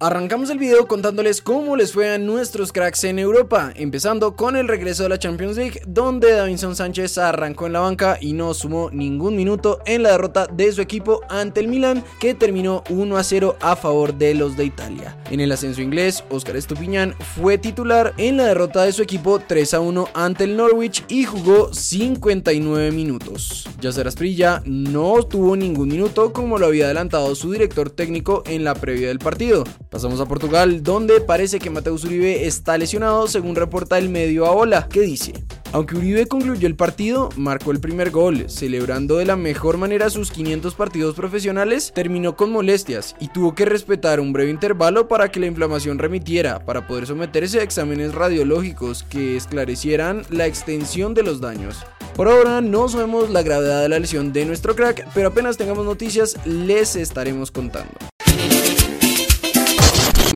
Arrancamos el video contándoles cómo les fue a nuestros cracks en Europa, empezando con el regreso de la Champions League, donde Davinson Sánchez arrancó en la banca y no sumó ningún minuto en la derrota de su equipo ante el Milan, que terminó 1 a 0 a favor de los de Italia. En el ascenso inglés, Oscar Estupiñán fue titular en la derrota de su equipo 3 a 1 ante el Norwich y jugó 59 minutos. Yacer Asprilla no tuvo ningún minuto como lo había adelantado su director técnico en la previa del partido. Pasamos a Portugal, donde parece que Mateus Uribe está lesionado, según reporta el medio Aola, que dice: Aunque Uribe concluyó el partido, marcó el primer gol, celebrando de la mejor manera sus 500 partidos profesionales, terminó con molestias y tuvo que respetar un breve intervalo para que la inflamación remitiera, para poder someterse a exámenes radiológicos que esclarecieran la extensión de los daños. Por ahora no sabemos la gravedad de la lesión de nuestro crack, pero apenas tengamos noticias les estaremos contando.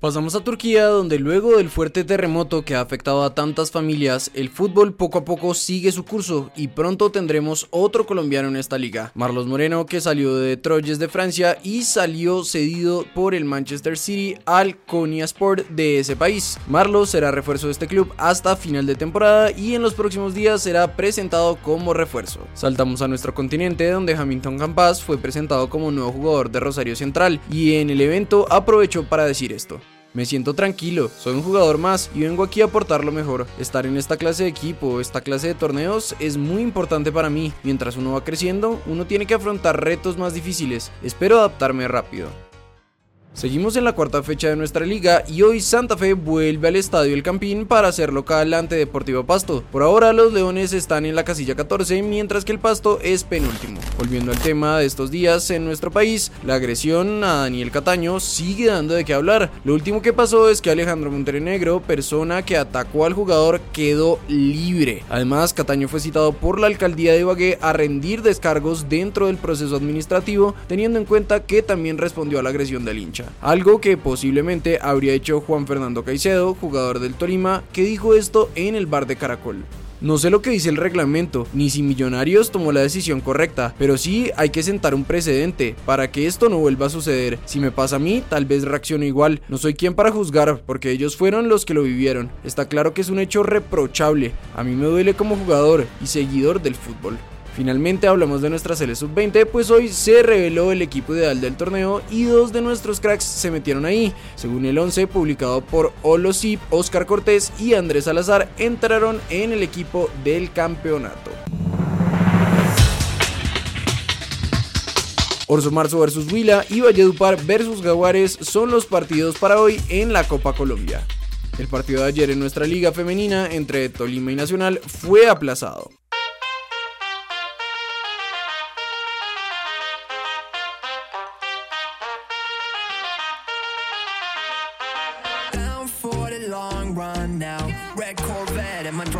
Pasamos a Turquía, donde luego del fuerte terremoto que ha afectado a tantas familias, el fútbol poco a poco sigue su curso y pronto tendremos otro colombiano en esta liga. Marlos Moreno, que salió de Troyes de Francia y salió cedido por el Manchester City al Konya Sport de ese país. Marlos será refuerzo de este club hasta final de temporada y en los próximos días será presentado como refuerzo. Saltamos a nuestro continente, donde Hamilton Campas fue presentado como nuevo jugador de Rosario Central y en el evento aprovechó para decir esto. Me siento tranquilo, soy un jugador más y vengo aquí a aportar lo mejor. Estar en esta clase de equipo, esta clase de torneos es muy importante para mí. Mientras uno va creciendo, uno tiene que afrontar retos más difíciles. Espero adaptarme rápido. Seguimos en la cuarta fecha de nuestra liga y hoy Santa Fe vuelve al estadio El Campín para ser local ante Deportivo Pasto. Por ahora los Leones están en la casilla 14 mientras que el Pasto es penúltimo. Volviendo al tema de estos días en nuestro país, la agresión a Daniel Cataño sigue dando de qué hablar. Lo último que pasó es que Alejandro Montenegro, persona que atacó al jugador, quedó libre. Además, Cataño fue citado por la alcaldía de Ibagué a rendir descargos dentro del proceso administrativo, teniendo en cuenta que también respondió a la agresión del hincha algo que posiblemente habría hecho Juan Fernando Caicedo, jugador del Tolima, que dijo esto en el bar de Caracol. No sé lo que dice el reglamento, ni si Millonarios tomó la decisión correcta, pero sí hay que sentar un precedente para que esto no vuelva a suceder. Si me pasa a mí, tal vez reacciono igual. No soy quien para juzgar, porque ellos fueron los que lo vivieron. Está claro que es un hecho reprochable. A mí me duele como jugador y seguidor del fútbol. Finalmente hablamos de nuestra serie sub-20, pues hoy se reveló el equipo ideal del torneo y dos de nuestros cracks se metieron ahí. Según el 11 publicado por Olosip, Oscar Cortés y Andrés Salazar entraron en el equipo del campeonato. Orso Marzo versus Huila y Valledupar versus Jaguares son los partidos para hoy en la Copa Colombia. El partido de ayer en nuestra liga femenina entre Tolima y Nacional fue aplazado.